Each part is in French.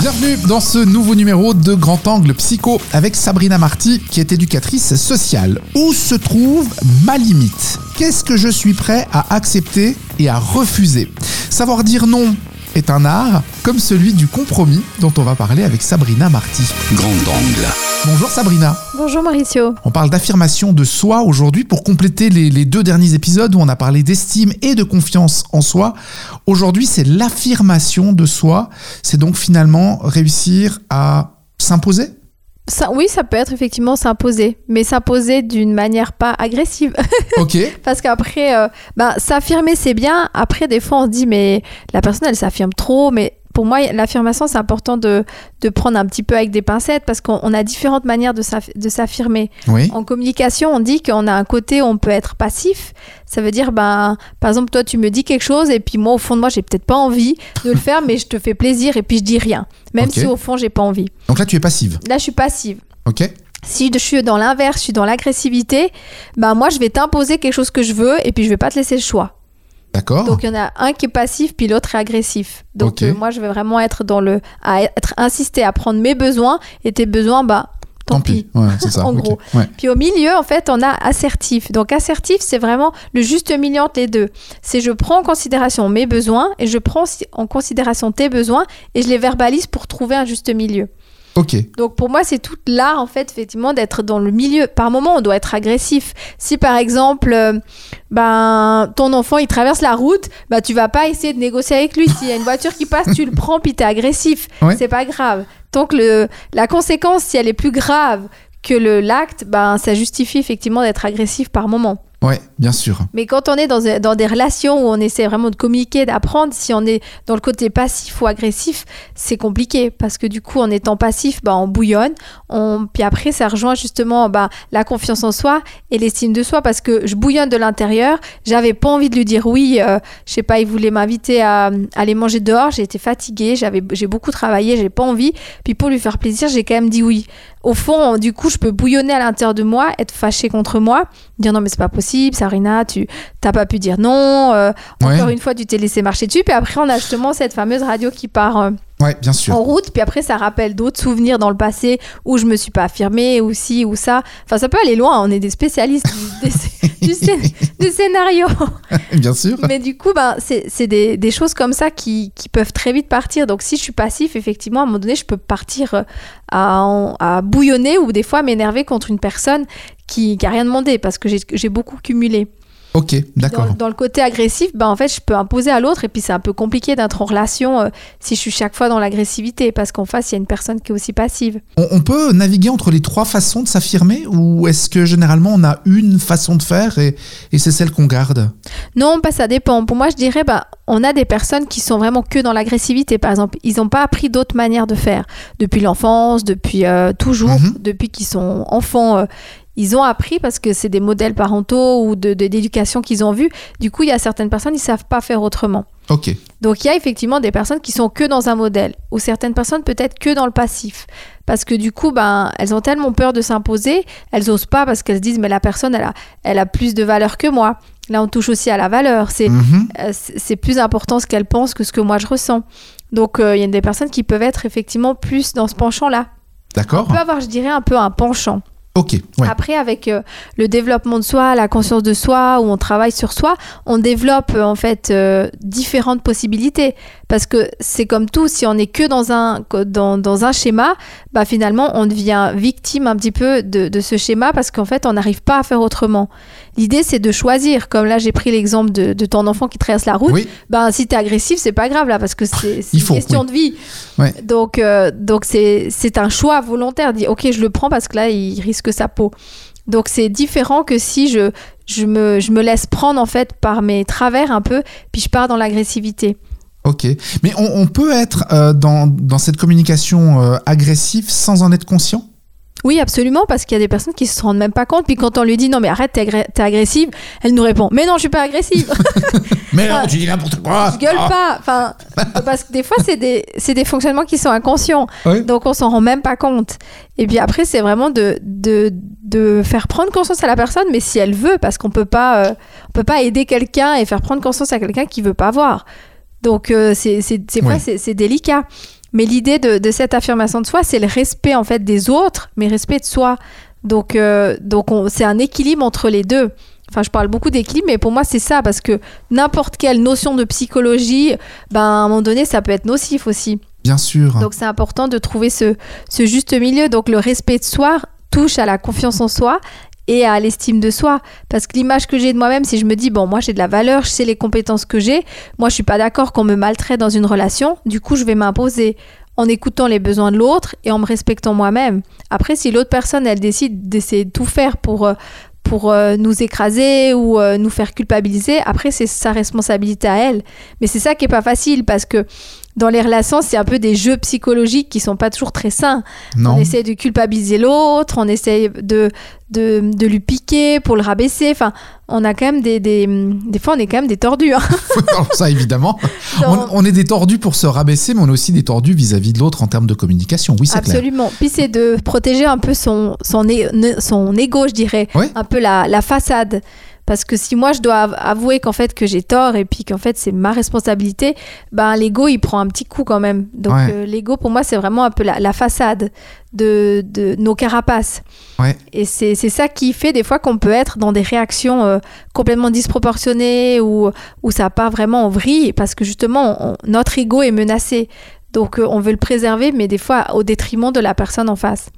Bienvenue dans ce nouveau numéro de Grand Angle Psycho avec Sabrina Marty qui est éducatrice sociale. Où se trouve ma limite? Qu'est-ce que je suis prêt à accepter et à refuser? Savoir dire non est un art comme celui du compromis dont on va parler avec Sabrina Marty. Grand angle. Bonjour Sabrina. Bonjour Mauricio. On parle d'affirmation de soi aujourd'hui pour compléter les, les deux derniers épisodes où on a parlé d'estime et de confiance en soi. Aujourd'hui, c'est l'affirmation de soi. C'est donc finalement réussir à s'imposer Ça, oui, ça peut être effectivement s'imposer, mais s'imposer d'une manière pas agressive. Ok. Parce qu'après, euh, ben, s'affirmer c'est bien. Après, des fois, on se dit, mais la personne, elle s'affirme trop. Mais pour moi, l'affirmation, c'est important de, de prendre un petit peu avec des pincettes parce qu'on on a différentes manières de s'aff- de s'affirmer. Oui. En communication, on dit qu'on a un côté où on peut être passif. Ça veut dire, ben, par exemple, toi, tu me dis quelque chose et puis moi, au fond de moi, j'ai peut-être pas envie de le faire, mais je te fais plaisir et puis je dis rien. Même si au fond, j'ai pas envie. Donc là, tu es passive. Là, je suis passive. Ok. Si je suis dans l'inverse, je suis dans l'agressivité, ben moi, je vais t'imposer quelque chose que je veux et puis je vais pas te laisser le choix. D'accord. Donc, il y en a un qui est passif, puis l'autre est agressif. Donc, euh, moi, je vais vraiment être dans le. à être insisté à prendre mes besoins et tes besoins, bah, tant, pis. Ouais, c'est ça. En gros. Ouais. Puis au milieu, en fait, on a assertif. Donc assertif, c'est vraiment le juste milieu entre les deux. C'est je prends en considération mes besoins et je prends en considération tes besoins et je les verbalise pour trouver un juste milieu. Ok. Donc pour moi, c'est tout l'art, en fait, effectivement, d'être dans le milieu. Par moment, on doit être agressif. Si par exemple, euh, ben, ton enfant, il traverse la route, bah, tu vas pas essayer de négocier avec lui. S'il y a une voiture qui passe, tu le prends, puis t'es agressif. Ouais. C'est pas grave. Donc le, la conséquence, si elle est plus grave que le l'acte, ben, ça justifie effectivement d'être agressif par moment. Ouais, bien sûr. Mais quand on est dans, dans des relations où on essaie vraiment de communiquer, d'apprendre, si on est dans le côté passif ou agressif, c'est compliqué parce que du coup, en étant passif, bah, on bouillonne. On... Puis après, ça rejoint justement bah, la confiance en soi et l'estime de soi parce que je bouillonne de l'intérieur. J'avais pas envie de lui dire oui. euh, je sais pas, il voulait m'inviter à, aller manger dehors. J'ai été fatiguée, j'ai beaucoup travaillé, j'ai pas envie. Puis pour lui faire plaisir, j'ai quand même dit oui. Au fond, du coup, je peux bouillonner à l'intérieur de moi, être fâchée contre moi, dire non mais c'est pas possible, Sarina, tu t'as pas pu dire non. euh, Ouais. encore une fois, tu t'es laissé marcher dessus. Puis après, on a justement cette fameuse radio qui part euh, Ouais, bien sûr. en route. Puis après, ça rappelle d'autres souvenirs dans le passé où je me suis pas affirmée, ou ci, ou ça. Enfin, ça peut aller loin. On est des spécialistes du, du scé- du scénario. bien sûr. Mais du coup, ben, c'est des, des choses comme ça qui, qui peuvent très vite partir. Donc, si je suis passif, effectivement, à un moment donné, je peux partir euh, à, à bouillonner ou des fois m'énerver contre une personne qui n'a rien demandé parce que j'ai beaucoup cumulé. Ok, d'accord. Dans, dans le côté agressif, ben, en fait, je peux imposer à l'autre et puis c'est un peu compliqué d'être en relation euh, si je suis chaque fois dans l'agressivité parce qu'en face, il y a une personne qui est aussi passive. On, on peut naviguer entre les trois façons de s'affirmer ou est-ce que généralement on a une façon de faire et, et c'est celle qu'on garde? Non, bah, ça dépend. Pour moi, je dirais, bah, on a des personnes qui sont vraiment que dans l'agressivité, par exemple. Ils n'ont pas appris d'autres manières de faire. Depuis l'enfance, depuis euh, toujours, Mhm. depuis qu'ils sont enfants. euh, ils ont appris parce que c'est des modèles parentaux ou de- de- d'éducation qu'ils ont vus. Du coup, il y a certaines personnes, ils savent pas faire autrement. Ok, Donc il y a effectivement des personnes qui sont que dans un modèle, ou certaines personnes peut-être que dans le passif. Parce que du coup, ben, elles ont tellement peur de s'imposer, elles osent pas parce qu'elles se disent, mais la personne, elle a, elle a plus de valeur que moi. Là, on touche aussi à la valeur. C'est Mhm. euh, c'est plus important ce qu'elle pense que ce que moi je ressens. Donc euh, il y a des personnes qui peuvent être effectivement plus dans ce penchant-là. d'accord. On peut avoir, je dirais, un peu un penchant. Après, avec euh, le développement de soi, la conscience de soi, où on travaille sur soi, on développe en fait euh, différentes possibilités. Parce que c'est comme tout, si on n'est que dans un, dans, dans un schéma, bah finalement, on devient victime un petit peu de, de ce schéma parce qu'en fait, on n'arrive pas à faire autrement. L'idée, c'est de choisir. Comme là, j'ai pris l'exemple de, de ton enfant qui traverse la route. Oui, Ben, si t'es agressif, c'est pas grave là, parce que c'est une faut, question oui. de vie. Ouais. Donc, euh, donc c'est un choix volontaire. Dit, ok, je le prends parce que là, il risque sa peau. Donc, c'est différent que si je, je, me, je me laisse prendre en fait par mes travers un peu, puis je pars dans l'agressivité. Ok. Mais on, on peut être euh, dans, dans cette communication euh, agressive sans en être conscient? Oui, absolument, parce qu'il y a des personnes qui se rendent même pas compte. Puis quand on lui dit non, mais arrête, t'es agré- agressive, elle nous répond mais non, je suis pas agressive. Mais non, tu dis n'importe quoi je gueule Ah. pas. Enfin, parce que des fois, c'est des, c'est des fonctionnements qui sont inconscients. Donc on s'en rend même pas compte. Et puis après, c'est vraiment de, de, de faire prendre conscience à la personne, mais si elle veut, parce qu'on peut pas, euh, on peut pas aider quelqu'un et faire prendre conscience à quelqu'un qui veut pas voir. Donc euh, c'est délicat. Mais l'idée de, de cette affirmation de soi, c'est le respect en fait des autres, mais respect de soi. Donc euh, donc on- c'est un équilibre entre les deux. Enfin, je parle beaucoup d'équilibre, mais pour moi, c'est ça, parce que n'importe quelle notion de psychologie, ben, à un moment donné, ça peut être nocif aussi. Bien sûr. Donc c'est important de trouver ce, ce juste milieu. Donc le respect de soi touche à la confiance en soi et à l'estime de soi. Parce que l'image que j'ai de moi-même, si je me dis, bon, moi j'ai de la valeur, je sais les compétences que j'ai, moi je suis pas d'accord qu'on me maltraite dans une relation, du coup je vais m'imposer en écoutant les besoins de l'autre et en me respectant moi-même. Après, si l'autre personne, elle décide d'essayer de tout faire pour... euh, pour euh, nous écraser ou euh, nous faire culpabiliser, après c'est sa responsabilité à elle. Mais c'est ça qui est pas facile parce que dans les relations, c'est un peu des jeux psychologiques qui sont pas toujours très sains. non. On essaie de culpabiliser l'autre, on essaie de, de, de lui piquer pour le rabaisser. Enfin, on a quand même des, des, des fois, on est quand même des tordus. hein. Ça, évidemment. On, est des tordus pour se rabaisser, mais on est aussi des tordus vis-à-vis de l'autre en termes de communication. Oui, c'est clair. Absolument. Puis c'est de protéger un peu son, son, ne- son ego, je dirais. Un peu la, la façade. Parce que si moi je dois av- avouer qu'en fait que j'ai tort et puis qu'en fait c'est ma responsabilité, ben l'ego il prend un petit coup quand même. Donc Ouais. euh, l'ego pour moi c'est vraiment un peu la, la façade de, de nos carapaces. Ouais. Et c'est c'est ça qui fait des fois qu'on peut être dans des réactions euh, complètement disproportionnées ou où ça part vraiment en vrille parce que justement on- notre ego est menacé. Donc euh, on veut le préserver mais des fois au détriment de la personne en face.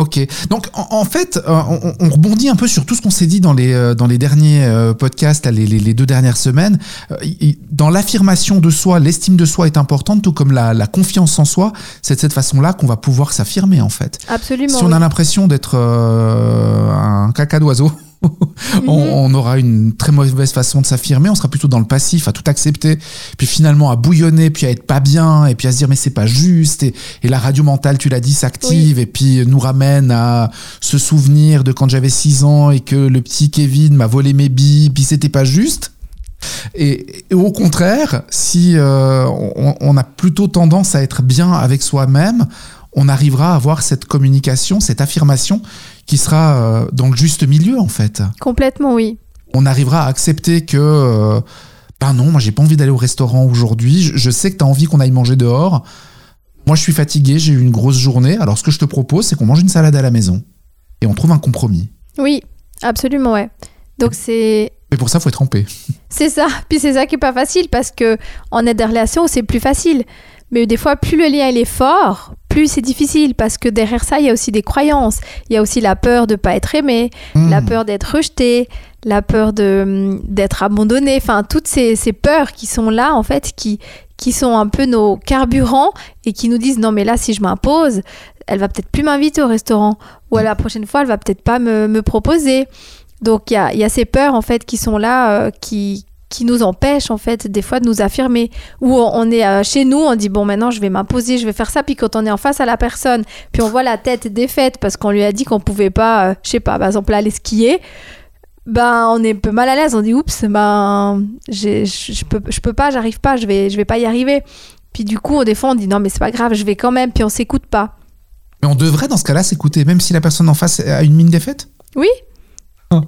Ok. Donc, en, en fait, euh, on, on rebondit un peu sur tout ce qu'on s'est dit dans les, euh, dans les derniers euh, podcasts, là, les, les- les deux dernières semaines. Euh, dans l'affirmation de soi, l'estime de soi est importante, tout comme la, la confiance en soi. C'est de cette façon-là qu'on va pouvoir s'affirmer, en fait. Absolument. Si on oui. a l'impression d'être euh, un caca d'oiseau, on, on aura une très mauvaise façon de s'affirmer. On sera plutôt dans le passif, à tout accepter, puis finalement à bouillonner, puis à être pas bien, et puis à se dire mais c'est pas juste. Et, et la radio mentale, tu l'as dit, s'active, et puis nous ramène à se souvenir de quand j'avais 6 ans et que le petit Kevin m'a volé mes billes, puis c'était pas juste. Et, et au contraire, si euh, on, on a plutôt tendance à être bien avec soi-même, on arrivera à avoir cette communication, cette affirmation qui sera euh, dans le juste milieu en fait. Complètement oui. On arrivera à accepter que euh, ben non, moi j'ai pas envie d'aller au restaurant aujourd'hui, je, je sais que tu as envie qu'on aille manger dehors. Moi je suis fatigué, j'ai eu une grosse journée, alors ce que je te propose c'est qu'on mange une salade à la maison et on trouve un compromis. Oui, absolument ouais. Donc c'est Mais pour ça faut être paix. C'est ça. Puis c'est ça qui est pas facile parce que en aide des relations, c'est plus facile. Mais des fois, plus le lien il est fort, plus c'est difficile parce que derrière ça, il y a aussi des croyances. Il y a aussi la peur de pas être aimé, Hmm. la peur d'être rejeté, la peur de d'être abandonné. Enfin, toutes ces, ces peurs qui sont là en fait, qui qui sont un peu nos carburants et qui nous disent non mais là si je m'impose, elle va peut-être plus m'inviter au restaurant ou la prochaine fois elle va peut-être pas me, me proposer. Donc il y a, y a ces peurs en fait qui sont là, euh, qui, qui nous empêchent en fait des fois de nous affirmer. Ou on, on est euh, chez nous, on dit bon maintenant je vais m'imposer, je vais faire ça. Puis quand on est en face à la personne, puis on voit la tête défaite parce qu'on lui a dit qu'on pouvait pas, euh, je sais pas, par exemple aller skier. Ben on est un peu mal à l'aise, on dit oups, ben je je peux, je peux pas, j'arrive pas, je vais, je vais pas y arriver. Puis du coup, des fois on dit non mais c'est pas grave, je vais quand même, puis on s'écoute pas. Mais on devrait dans ce cas-là s'écouter, même si la personne en face a une mine défaite Oui.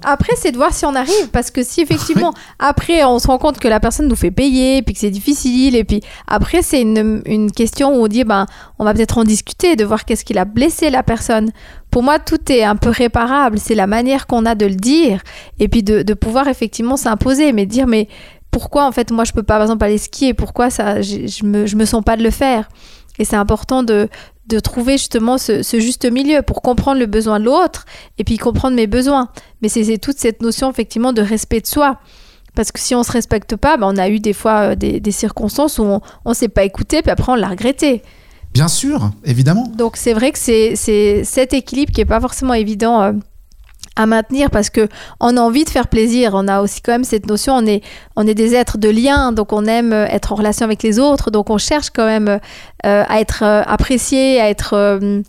Après, c'est de voir si on arrive, parce que si effectivement, après, on se rend compte que la personne nous fait payer, puis que c'est difficile, et puis après, c'est une, une question où on dit, ben, on va peut-être en discuter, de voir qu'est-ce qu'il a blessé la personne. Pour moi, tout est un peu réparable, c'est la manière qu'on a de le dire, et puis de, de pouvoir effectivement s'imposer, mais dire, mais pourquoi en fait, moi, je peux pas, par exemple, aller skier, pourquoi ça, je, je me, je me sens pas de le faire? Et c'est important de, de trouver justement ce, ce juste milieu pour comprendre le besoin de l'autre et puis comprendre mes besoins. Mais c'est toute cette notion effectivement de respect de soi. Parce que si on se respecte pas, ben, on a eu des fois euh, des, des circonstances où on ne s'est pas écouté, puis après on l'a regretté. Bien sûr, évidemment. Donc c'est vrai que c'est c'est cet équilibre qui est pas forcément évident euh, à maintenir parce que on a envie de faire plaisir. On a aussi quand même cette notion, on est on est des êtres de lien, donc on aime euh, être en relation avec les autres, donc on cherche quand même euh, à être euh, apprécié, à être euh,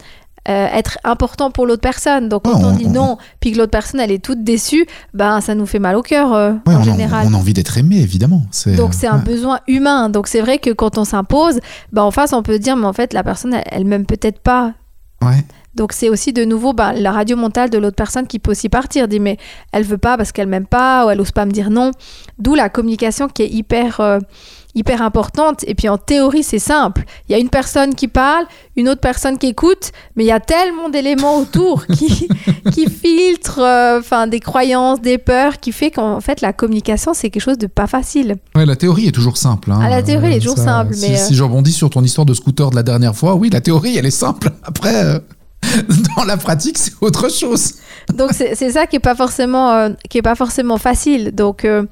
euh, être important pour l'autre personne. Donc quand Ouais, on, on- dit on- non, puis que l'autre personne elle est toute déçue, ben ça nous fait mal au cœur euh, Ouais, en on, a, général. on a envie d'être aimé, évidemment. Donc c'est un besoin humain. Donc c'est vrai que quand on s'impose, ben en face on peut dire mais en fait la personne elle, elle m'aime peut-être pas. Ouais. Donc c'est aussi de nouveau bah, la radio mentale de l'autre personne qui peut aussi partir. Dit mais elle veut pas parce qu'elle m'aime pas ou elle ose pas me dire non. D'où la communication qui est hyper euh, hyper importante. Et puis en théorie, c'est simple. Il y a une personne qui parle, une autre personne qui écoute, mais il y a tellement d'éléments autour qui, qui filtrent euh, enfin, des croyances, des peurs, qui fait qu'en fait, la communication, c'est quelque chose de pas facile. Ouais, la théorie est toujours simple. hein. Ah, la théorie, est toujours simple, Si, mais, euh, si je rebondis sur ton histoire de scooter de la dernière fois, oui, la théorie, elle est simple. Après, dans la pratique, c'est autre chose. Donc c'est ça qui est pas forcément euh, qui est pas forcément facile. Donc euh,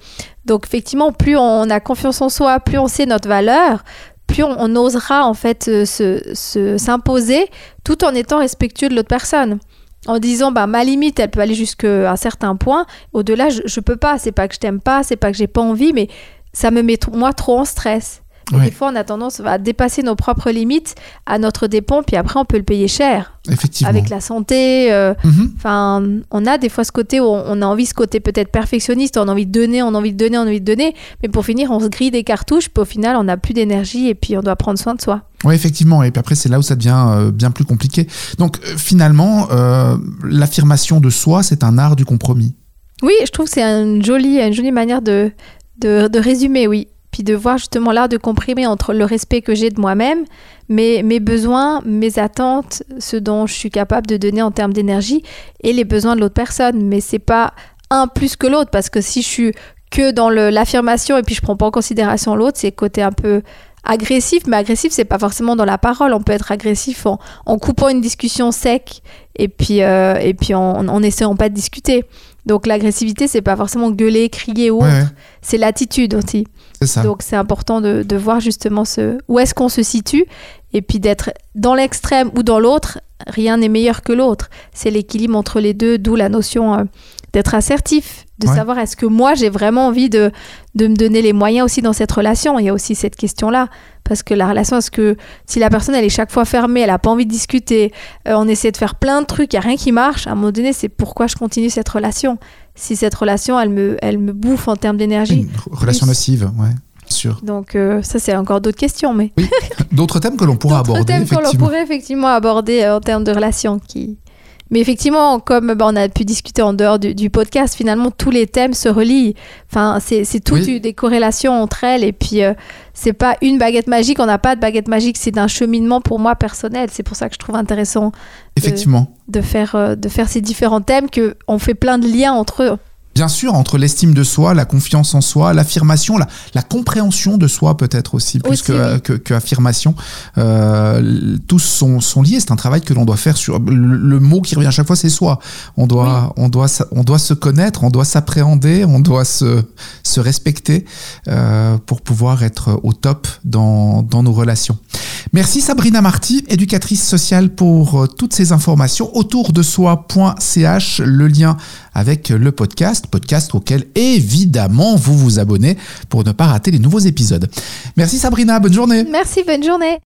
donc effectivement, plus on a confiance en soi, plus on sait notre valeur, plus on, osera en fait euh, se se- s'imposer tout en étant respectueux de l'autre personne. En disant bah ma limite elle peut aller jusqu'à un certain point, au-delà je, je peux pas, c'est pas que je t'aime pas, c'est pas que j'ai pas envie mais ça me met moi trop en stress. Et. Des fois on a tendance à dépasser nos propres limites à notre dépens puis après on peut le payer cher Effectivement. avec la santé euh, Mhm. On a des fois ce côté où on a envie, ce côté peut-être perfectionniste, on a envie de donner, on a envie de donner, on a envie de donner, mais pour finir, on se grille des cartouches, puis au final, on n'a plus d'énergie et puis on doit prendre soin de soi. Oui, effectivement. Et puis après, c'est là où ça devient euh, bien plus compliqué. Donc, euh, finalement, l'affirmation de soi, c'est un art du compromis. Oui, je trouve que c'est une jolie, une jolie manière de, de, de résumer, oui. Puis de voir justement l'art de comprimer entre le respect que j'ai de moi-même, mes, besoins, mes attentes, ce dont je suis capable de donner en termes d'énergie et les besoins de l'autre personne. Mais c'est pas un plus que l'autre, parce que si je suis que dans l'affirmation et puis je prends pas en considération l'autre, c'est côté un peu agressif, mais agressif, c'est pas forcément dans la parole. On peut être agressif en, en coupant une discussion sec et puis, euh, et puis en, en essayant pas de discuter. Donc l'agressivité, c'est pas forcément gueuler, crier ou autre, ouais, c'est l'attitude aussi. c'est ça. Donc c'est important de, de voir justement ce, où est-ce qu'on se situe et puis d'être dans l'extrême ou dans l'autre. Rien n'est meilleur que l'autre. C'est l'équilibre entre les deux, d'où la notion euh, d'être assertif, de Ouais. savoir est-ce que moi j'ai vraiment envie de, de me donner les moyens aussi dans cette relation. Il y a aussi cette question-là. Parce que la relation, est-ce que si la personne elle est chaque fois fermée, elle n'a pas envie de discuter, euh, on essaie de faire plein de trucs, il n'y a rien qui marche, à un moment donné, c'est pourquoi je continue cette relation? Si cette relation, elle me, elle me bouffe en termes d'énergie. Une relation plus. nocive, ouais, sûr. Donc euh, ça, c'est encore d'autres questions, mais D'autres thèmes que l'on pourra d'autres aborder, thèmes qu'on effectivement. pourrait effectivement aborder euh, en termes de relations. Qui... Mais effectivement, comme bah, on a pu discuter en dehors du, du podcast, finalement, tous les thèmes se relient. Enfin, c'est Oui. des corrélations entre elles. Et puis, euh, c'est pas une baguette magique. On n'a pas de baguette magique. C'est d'un cheminement pour moi personnel. C'est pour ça que je trouve intéressant Effectivement. de faire, euh, de faire ces différents thèmes, qu'on fait plein de liens entre eux. Bien sûr, entre l'estime de soi, la confiance en soi, l'affirmation, la, la compréhension de soi peut-être aussi, plus Aussi, que, oui. que, que affirmation. Euh, tous sont, sont liés. C'est un travail que l'on doit faire sur le, le mot qui revient à chaque fois, c'est soi. On doit, on doit, on doit se connaître, on doit s'appréhender, on doit se, se respecter euh, pour pouvoir être au top dans, dans nos relations. Merci Sabrina Marty, éducatrice sociale, pour euh, toutes ces informations autour de soi.ch, le lien avec le podcast, podcast auquel évidemment vous vous abonnez pour ne pas rater les nouveaux épisodes. Merci Sabrina, bonne journée. Merci, bonne journée.